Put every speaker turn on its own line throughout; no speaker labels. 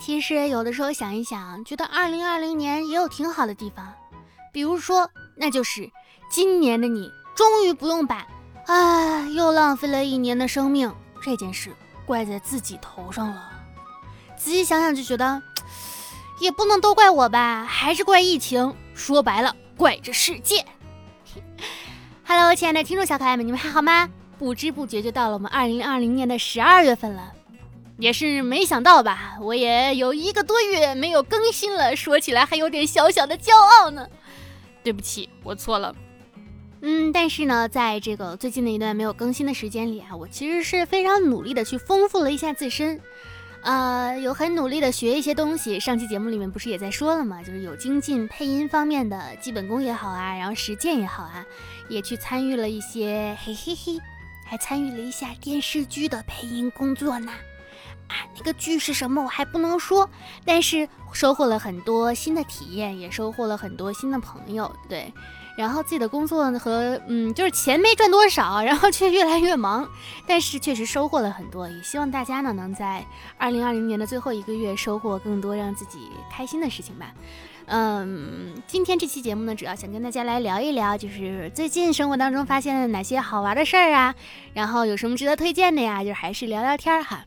其实有的时候想一想，觉得二零二零年也有挺好的地方，比如说，那就是今年的你终于不用把“啊，又浪费了一年的生命”这件事怪在自己头上了。仔细想想就觉得，也不能都怪我吧，还是怪疫情。说白了，怪这世界。Hello，亲爱的听众小可爱们，你们还好吗？不知不觉就到了我们二零二零年的十二月份了，也是没想到吧？我也有一个多月没有更新了，说起来还有点小小的骄傲呢。对不起，我错了。嗯，但是呢，在这个最近的一段没有更新的时间里啊，我其实是非常努力的去丰富了一下自身。呃，有很努力的学一些东西。上期节目里面不是也在说了吗？就是有精进配音方面的基本功也好啊，然后实践也好啊，也去参与了一些，嘿嘿嘿，还参与了一下电视剧的配音工作呢。啊，那个剧是什么我还不能说，但是收获了很多新的体验，也收获了很多新的朋友。对。然后自己的工作和嗯，就是钱没赚多少，然后却越来越忙，但是确实收获了很多。也希望大家呢能在二零二零年的最后一个月收获更多让自己开心的事情吧。嗯，今天这期节目呢，主要想跟大家来聊一聊，就是最近生活当中发现了哪些好玩的事儿啊，然后有什么值得推荐的呀？就还是聊聊天儿哈。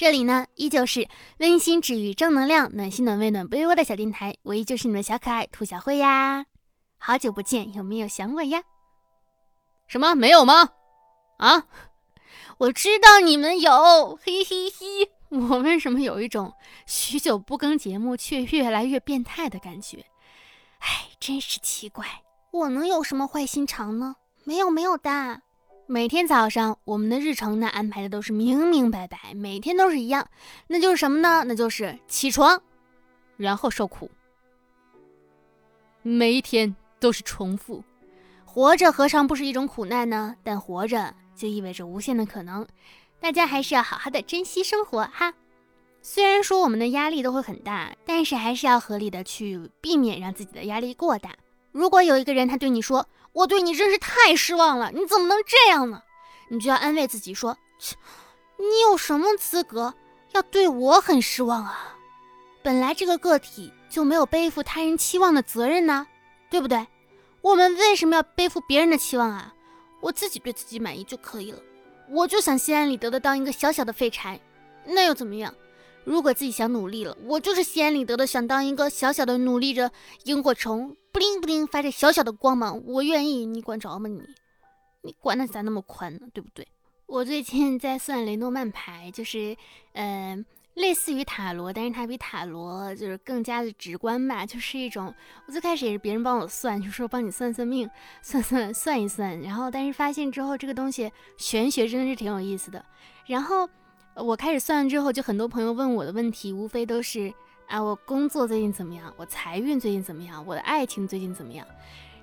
这里呢，依旧是温馨治愈、正能量、暖心暖胃暖被窝的小电台，我依旧是你们小可爱兔小慧呀。好久不见，有没有想我呀？什么没有吗？啊，我知道你们有，嘿嘿嘿。我为什么有一种许久不更节目却越来越变态的感觉？哎，真是奇怪，我能有什么坏心肠呢？没有没有的。每天早上我们的日程呢安排的都是明明白白，每天都是一样，那就是什么呢？那就是起床，然后受苦，每一天。都是重复，活着何尝不是一种苦难呢？但活着就意味着无限的可能，大家还是要好好的珍惜生活哈。虽然说我们的压力都会很大，但是还是要合理的去避免让自己的压力过大。如果有一个人他对你说：“我对你真是太失望了，你怎么能这样呢？”你就要安慰自己说：“切，你有什么资格要对我很失望啊？本来这个个体就没有背负他人期望的责任呢。”对不对？我们为什么要背负别人的期望啊？我自己对自己满意就可以了。我就想心安理得的当一个小小的废柴，那又怎么样？如果自己想努力了，我就是心安理得的想当一个小小的努力着萤火虫，不灵不灵发着小小的光芒，我愿意，你管着吗你？你管的咋那么宽呢？对不对？我最近在算雷诺曼牌，就是，嗯。类似于塔罗，但是它比塔罗就是更加的直观吧，就是一种。我最开始也是别人帮我算，就说帮你算算命，算算算一算。然后，但是发现之后，这个东西玄学真的是挺有意思的。然后我开始算之后，就很多朋友问我的问题，无非都是啊，我工作最近怎么样？我财运最近怎么样？我的爱情最近怎么样？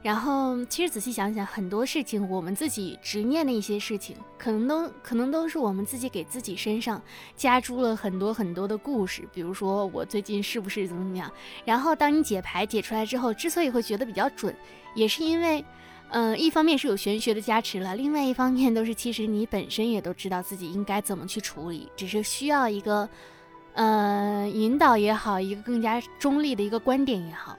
然后，其实仔细想想，很多事情，我们自己执念的一些事情，可能都可能都是我们自己给自己身上加诸了很多很多的故事。比如说，我最近是不是怎么怎么样？然后，当你解牌解出来之后，之所以会觉得比较准，也是因为，嗯，一方面是有玄学的加持了，另外一方面都是其实你本身也都知道自己应该怎么去处理，只是需要一个，呃，引导也好，一个更加中立的一个观点也好。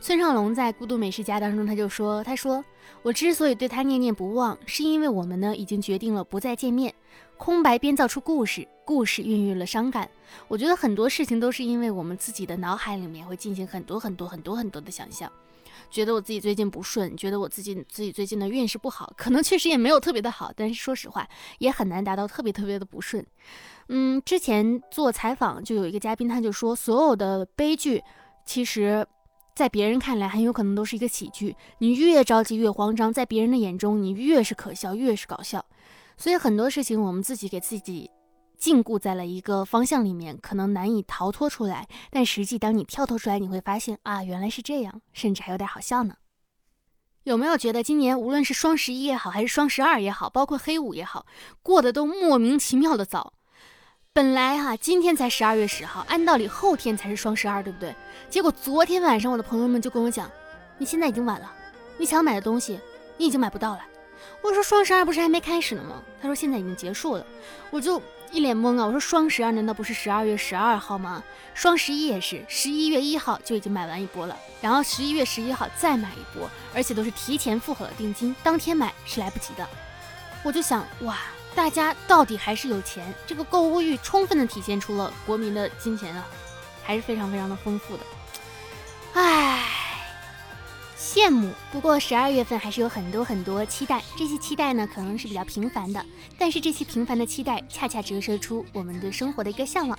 村上龙在《孤独美食家》当中，他就说：“他说我之所以对他念念不忘，是因为我们呢已经决定了不再见面。空白编造出故事，故事孕育了伤感。我觉得很多事情都是因为我们自己的脑海里面会进行很多很多很多很多的想象，觉得我自己最近不顺，觉得我自己自己最近的运势不好，可能确实也没有特别的好，但是说实话也很难达到特别特别的不顺。嗯，之前做采访就有一个嘉宾，他就说所有的悲剧其实。”在别人看来，很有可能都是一个喜剧。你越着急越慌张，在别人的眼中，你越是可笑，越是搞笑。所以很多事情，我们自己给自己禁锢在了一个方向里面，可能难以逃脱出来。但实际，当你跳脱出来，你会发现啊，原来是这样，甚至还有点好笑呢。有没有觉得今年无论是双十一也好，还是双十二也好，包括黑五也好，过得都莫名其妙的早？本来哈，今天才十二月十号，按道理后天才是双十二，对不对？结果昨天晚上，我的朋友们就跟我讲，你现在已经晚了，你想买的东西你已经买不到了。我说双十二不是还没开始呢吗？他说现在已经结束了。我就一脸懵啊！我说双十二难道不是十二月十二号吗？双十一也是十一月一号就已经买完一波了，然后十一月十一号再买一波，而且都是提前付好了定金，当天买是来不及的。我就想，哇，大家到底还是有钱，这个购物欲充分的体现出了国民的金钱啊，还是非常非常的丰富的。唉。羡慕，不过十二月份还是有很多很多期待，这些期待呢可能是比较平凡的，但是这些平凡的期待恰恰折射出我们对生活的一个向往。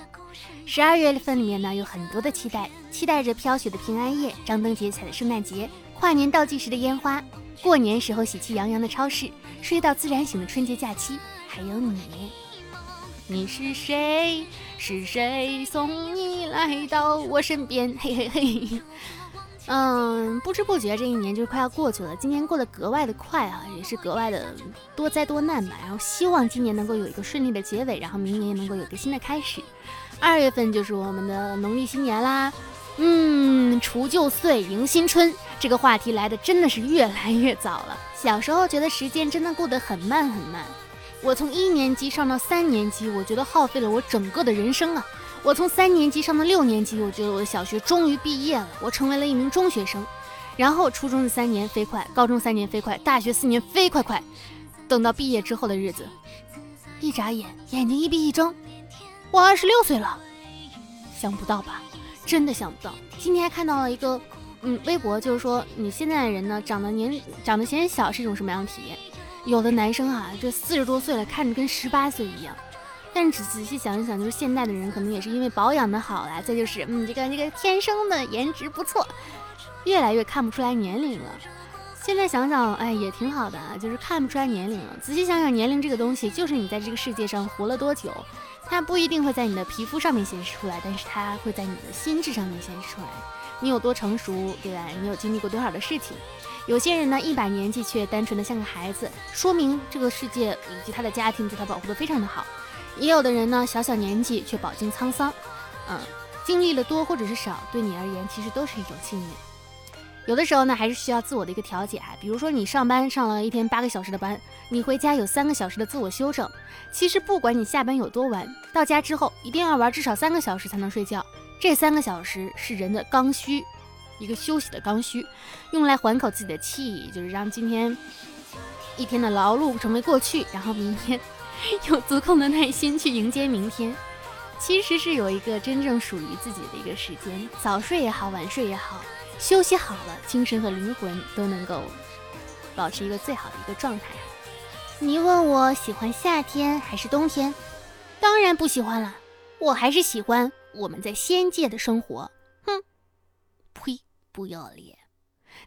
十二月份里面呢有很多的期待，期待着飘雪的平安夜、张灯结彩的圣诞节、跨年倒计时的烟花、过年时候喜气洋洋的超市、睡到自然醒的春节假期，还有你。你是谁？是谁送你来到我身边？嘿嘿嘿。嗯，不知不觉这一年就快要过去了。今年过得格外的快啊，也是格外的多灾多难吧。然后希望今年能够有一个顺利的结尾，然后明年也能够有个新的开始。二月份就是我们的农历新年啦。嗯，除旧岁迎新春，这个话题来的真的是越来越早了。小时候觉得时间真的过得很慢很慢，我从一年级上到三年级，我觉得耗费了我整个的人生啊。我从三年级上到六年级，我觉得我的小学终于毕业了，我成为了一名中学生。然后初中的三年飞快，高中三年飞快，大学四年飞快快。等到毕业之后的日子，一眨眼，眼睛一闭一睁，我二十六岁了。想不到吧？真的想不到。今天还看到了一个，嗯，微博，就是说你现在的人呢，长得年长得显小是一种什么样的体验？有的男生啊，这四十多岁了，看着跟十八岁一样。但是仔细想一想，就是现代的人可能也是因为保养的好啦，再就是嗯，这个这个天生的颜值不错，越来越看不出来年龄了。现在想想，哎，也挺好的，就是看不出来年龄了。仔细想想，年龄这个东西，就是你在这个世界上活了多久，它不一定会在你的皮肤上面显示出来，但是它会在你的心智上面显示出来。你有多成熟，对吧？你有经历过多少的事情？有些人呢，一把年纪却单纯的像个孩子，说明这个世界以及他的家庭对他保护的非常的好。也有的人呢，小小年纪却饱经沧桑，嗯，经历了多或者是少，对你而言其实都是一种幸运。有的时候呢，还是需要自我的一个调节。比如说你上班上了一天八个小时的班，你回家有三个小时的自我休整。其实不管你下班有多晚，到家之后一定要玩至少三个小时才能睡觉。这三个小时是人的刚需，一个休息的刚需，用来缓口自己的气，就是让今天一天的劳碌成为过去，然后明天。有足够的耐心去迎接明天，其实是有一个真正属于自己的一个时间，早睡也好，晚睡也好，休息好了，精神和灵魂都能够保持一个最好的一个状态。你问我喜欢夏天还是冬天？当然不喜欢了，我还是喜欢我们在仙界的生活。不要脸！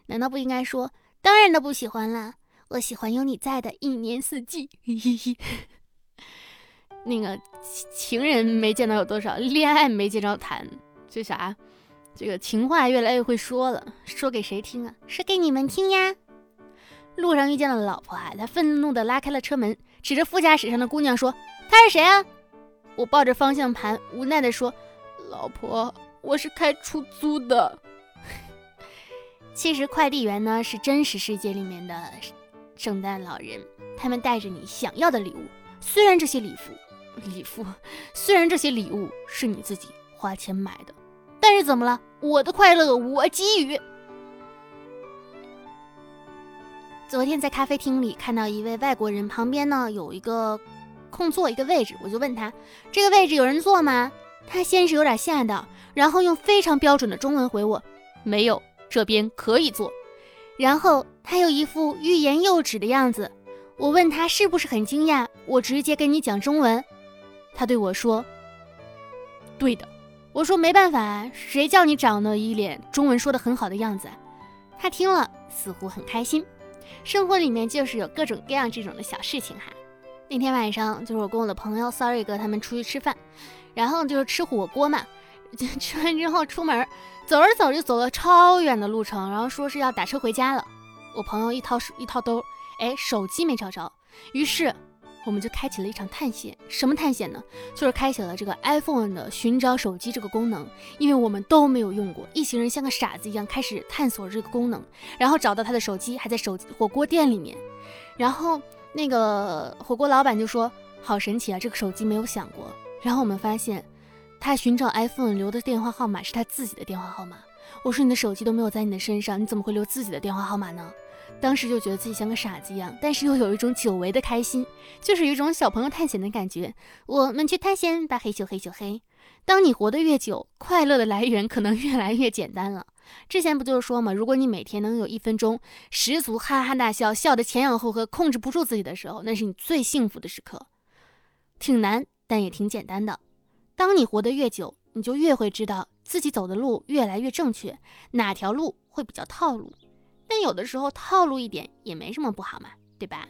难道不应该说当然的不喜欢了？我喜欢有你在的一年四季。嘿嘿嘿。那个情人没见到有多少，恋爱没见着谈，这啥？这个情话越来越会说了，说给谁听啊？说给你们听呀！路上遇见了老婆啊，他愤怒地拉开了车门，指着副驾驶上的姑娘说：“她是谁啊？”我抱着方向盘，无奈的说：“老婆，我是开出租的。”其实快递员呢，是真实世界里面的圣诞老人，他们带着你想要的礼物，虽然这些礼服。礼服，虽然这些礼物是你自己花钱买的，但是怎么了？我的快乐我给予。昨天在咖啡厅里看到一位外国人，旁边呢有一个空座一个位置，我就问他这个位置有人坐吗？他先是有点吓到，然后用非常标准的中文回我：没有，这边可以坐。然后他又一副欲言又止的样子，我问他是不是很惊讶？我直接跟你讲中文。他对我说：“对的。”我说：“没办法，谁叫你长得一脸中文说的很好的样子？”他听了似乎很开心。生活里面就是有各种各样这种的小事情哈。那天晚上就是我跟我的朋友 Sorry 哥他们出去吃饭，然后就是吃火锅嘛。吃完之后出门，走着走就走了超远的路程，然后说是要打车回家了。我朋友一掏一掏兜，哎，手机没找着，于是。我们就开启了一场探险，什么探险呢？就是开启了这个 iPhone 的寻找手机这个功能，因为我们都没有用过，一行人像个傻子一样开始探索这个功能，然后找到他的手机还在手火锅店里面，然后那个火锅老板就说：“好神奇啊！这个手机没有响过。然后我们发现，他寻找 iPhone 留的电话号码是他自己的电话号码。我说你的手机都没有在你的身上，你怎么会留自己的电话号码呢？当时就觉得自己像个傻子一样，但是又有一种久违的开心，就是有一种小朋友探险的感觉。我们去探险吧，嘿咻嘿咻嘿。当你活得越久，快乐的来源可能越来越简单了。之前不就是说嘛，如果你每天能有一分钟十足哈哈大笑，笑得前仰后合，控制不住自己的时候，那是你最幸福的时刻。挺难，但也挺简单的。当你活得越久，你就越会知道自己走的路越来越正确，哪条路会比较套路。但有的时候套路一点也没什么不好嘛，对吧？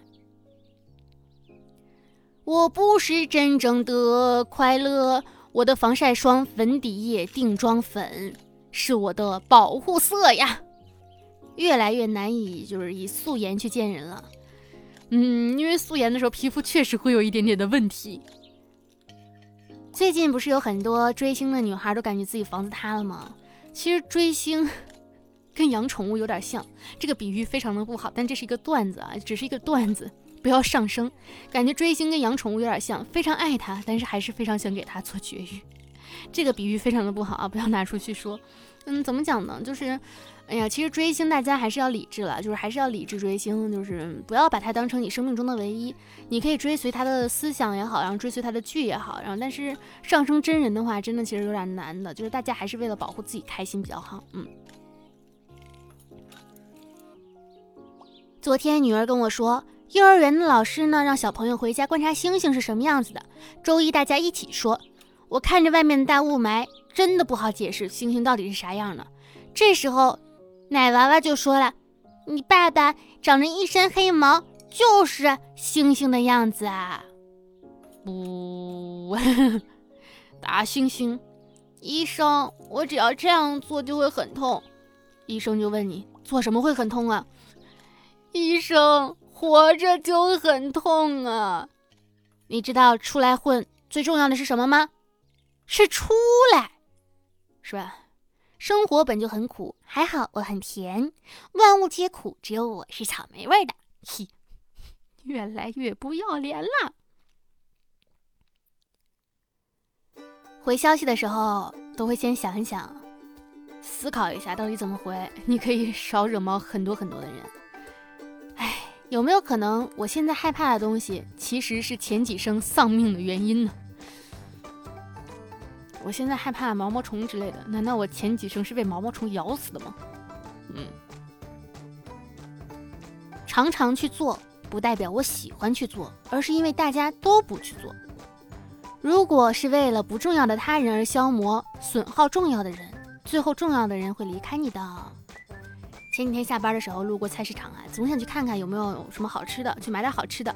我不是真正的快乐，我的防晒霜、粉底液、定妆粉是我的保护色呀。越来越难以就是以素颜去见人了，嗯，因为素颜的时候皮肤确实会有一点点的问题。最近不是有很多追星的女孩都感觉自己房子塌了吗？其实追星。跟养宠物有点像，这个比喻非常的不好，但这是一个段子啊，只是一个段子，不要上升。感觉追星跟养宠物有点像，非常爱它，但是还是非常想给它做绝育。这个比喻非常的不好啊，不要拿出去说。嗯，怎么讲呢？就是，哎呀，其实追星大家还是要理智了，就是还是要理智追星，就是不要把它当成你生命中的唯一。你可以追随他的思想也好，然后追随他的剧也好，然后但是上升真人的话，真的其实有点难的，就是大家还是为了保护自己开心比较好。嗯。昨天女儿跟我说，幼儿园的老师呢让小朋友回家观察星星是什么样子的。周一大家一起说，我看着外面的大雾霾，真的不好解释星星到底是啥样的。这时候，奶娃娃就说了：“你爸爸长着一身黑毛，就是猩猩的样子啊！”不，大猩猩，医生，我只要这样做就会很痛。医生就问你做什么会很痛啊？医生，活着就很痛啊！你知道出来混最重要的是什么吗？是出来，是吧？生活本就很苦，还好我很甜。万物皆苦，只有我是草莓味的。嘿，越来越不要脸了。回消息的时候都会先想一想，思考一下到底怎么回，你可以少惹毛很多很多的人。哎有没有可能，我现在害怕的东西其实是前几生丧命的原因呢？我现在害怕毛毛虫之类的，难道我前几生是被毛毛虫咬死的吗？嗯，常常去做不代表我喜欢去做，而是因为大家都不去做。如果是为了不重要的他人而消磨、损耗重要的人，最后重要的人会离开你的。前几天下班的时候路过菜市场啊，总想去看看有没有什么好吃的，去买点好吃的。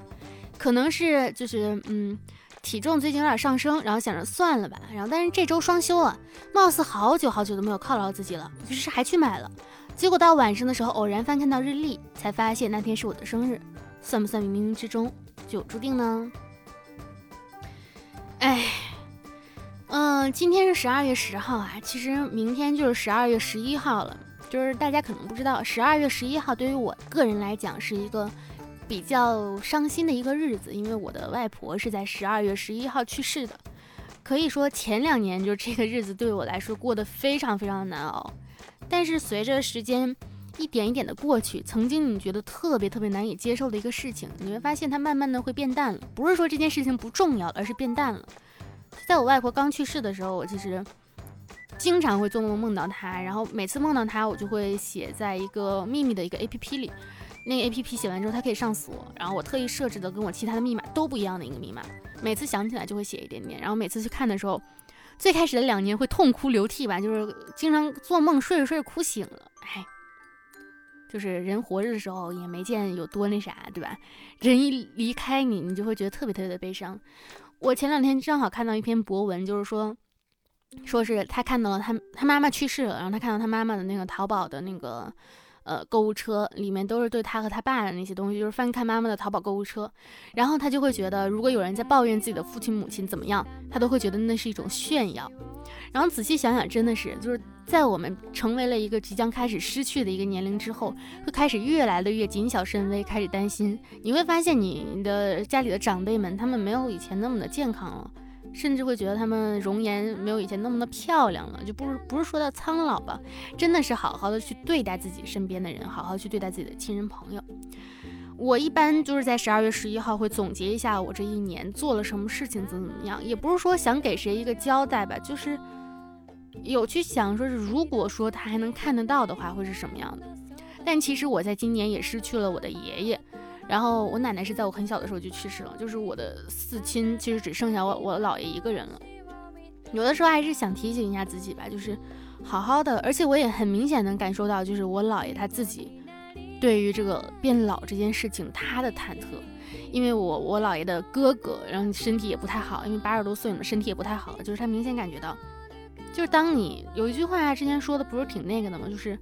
可能是就是嗯，体重最近有点上升，然后想着算了吧。然后但是这周双休啊，貌似好久好久都没有犒劳自己了，于是还去买了。结果到晚上的时候，偶然翻看到日历，才发现那天是我的生日。算不算冥冥之中就注定呢？哎，嗯，今天是十二月十号啊，其实明天就是十二月十一号了。就是大家可能不知道，十二月十一号对于我个人来讲是一个比较伤心的一个日子，因为我的外婆是在十二月十一号去世的。可以说前两年就这个日子对我来说过得非常非常的难熬。但是随着时间一点一点的过去，曾经你觉得特别特别难以接受的一个事情，你会发现它慢慢的会变淡了。不是说这件事情不重要，而是变淡了。在我外婆刚去世的时候，我其实。经常会做梦梦到她，然后每次梦到她，我就会写在一个秘密的一个 A P P 里。那个 A P P 写完之后，它可以上锁，然后我特意设置的跟我其他的密码都不一样的一个密码。每次想起来就会写一点点，然后每次去看的时候，最开始的两年会痛哭流涕吧，就是经常做梦睡着睡着哭醒了。哎，就是人活着的时候也没见有多那啥，对吧？人一离开你，你就会觉得特别特别的悲伤。我前两天正好看到一篇博文，就是说。说是他看到了他他妈妈去世了，然后他看到他妈妈的那个淘宝的那个呃购物车里面都是对他和他爸的那些东西，就是翻看妈妈的淘宝购物车，然后他就会觉得，如果有人在抱怨自己的父亲母亲怎么样，他都会觉得那是一种炫耀。然后仔细想想，真的是就是在我们成为了一个即将开始失去的一个年龄之后，会开始越来的越谨小慎微，开始担心。你会发现，你的家里的长辈们，他们没有以前那么的健康了，甚至会觉得他们容颜没有以前那么的漂亮了。就不是不是说到苍老吧，真的是好好的去对待自己身边的人，好好去对待自己的亲人朋友。我一般就是在十二月十一号会总结一下我这一年做了什么事情，怎么怎么样，也不是说想给谁一个交代吧，就是。有去想说是，如果说他还能看得到的话，会是什么样的？但其实我在今年也失去了我的爷爷，然后我奶奶是在我很小的时候就去世了，就是我的四亲其实只剩下我我姥爷一个人了。有的时候还是想提醒一下自己吧，就是好好的，而且我也很明显能感受到，就是我姥爷他自己对于这个变老这件事情他的忐忑，因为我我姥爷的哥哥，然后身体也不太好，因为八十多岁了，身体也不太好，就是他明显感觉到。就是当你有一句话之前说的不是挺那个的吗？就是，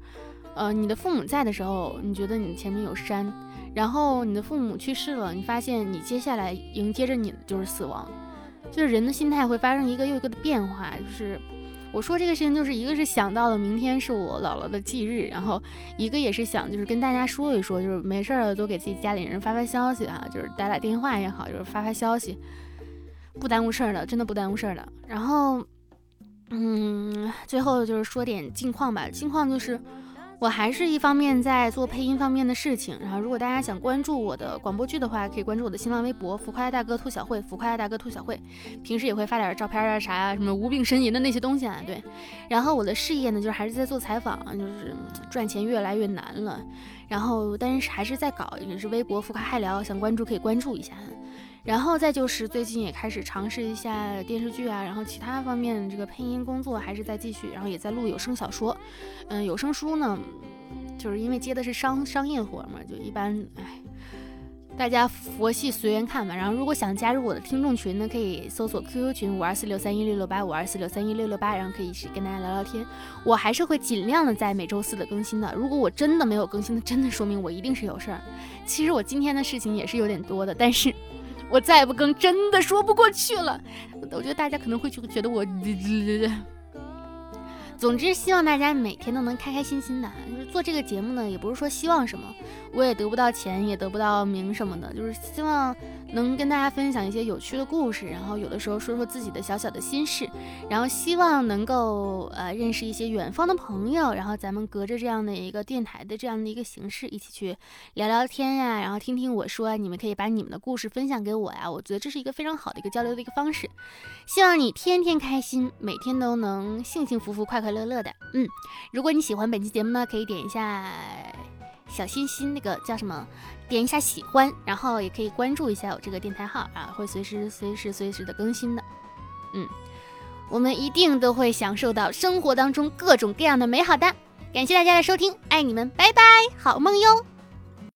呃，你的父母在的时候，你觉得你前面有山，然后你的父母去世了，你发现你接下来迎接着你的就是死亡，就是人的心态会发生一个又一个的变化。就是我说这个事情，就是一个是想到了明天是我姥姥的忌日，然后一个也是想就是跟大家说一说，就是没事儿了多给自己家里人发发消息啊，就是打打电话也好，就是发发消息，不耽误事儿的，真的不耽误事儿的。然后。嗯，最后就是说点近况吧。近况就是，我还是一方面在做配音方面的事情。然后，如果大家想关注我的广播剧的话，可以关注我的新浪微博“浮夸大哥兔小慧”。浮夸大哥兔小慧，平时也会发点照片啊啥啊，什么无病呻吟的那些东西啊。对。然后我的事业呢，就是还是在做采访，就是赚钱越来越难了。然后，但是还是在搞，也是微博“浮夸嗨聊”，想关注可以关注一下。然后再就是最近也开始尝试一下电视剧啊，然后其他方面这个配音工作还是在继续，然后也在录有声小说，嗯，有声书呢，就是因为接的是商商业活嘛，就一般，哎，大家佛系随缘看吧。然后如果想加入我的听众群呢，可以搜索 QQ 群五二四六三一六六八五二四六三一六六八，然后可以去跟大家聊聊天。我还是会尽量的在每周四的更新的。如果我真的没有更新的，真的说明我一定是有事儿。其实我今天的事情也是有点多的，但是。我再不更，真的说不过去了。我觉得大家可能会觉得我。总之，希望大家每天都能开开心心的。就是做这个节目呢，也不是说希望什么，我也得不到钱，也得不到名什么的，就是希望能跟大家分享一些有趣的故事，然后有的时候说说自己的小小的心事，然后希望能够呃认识一些远方的朋友，然后咱们隔着这样的一个电台的这样的一个形式，一起去聊聊天呀，然后听听我说，你们可以把你们的故事分享给我呀，我觉得这是一个非常好的一个交流的一个方式。希望你天天开心，每天都能幸幸福福、快快。快乐乐的，嗯，如果你喜欢本期节目呢，可以点一下小心心，那个叫什么？点一下喜欢，然后也可以关注一下我这个电台号啊，会随时随时随时的更新的。嗯，我们一定都会享受到生活当中各种各样的美好的。感谢大家的收听，爱你们，拜拜，好梦哟。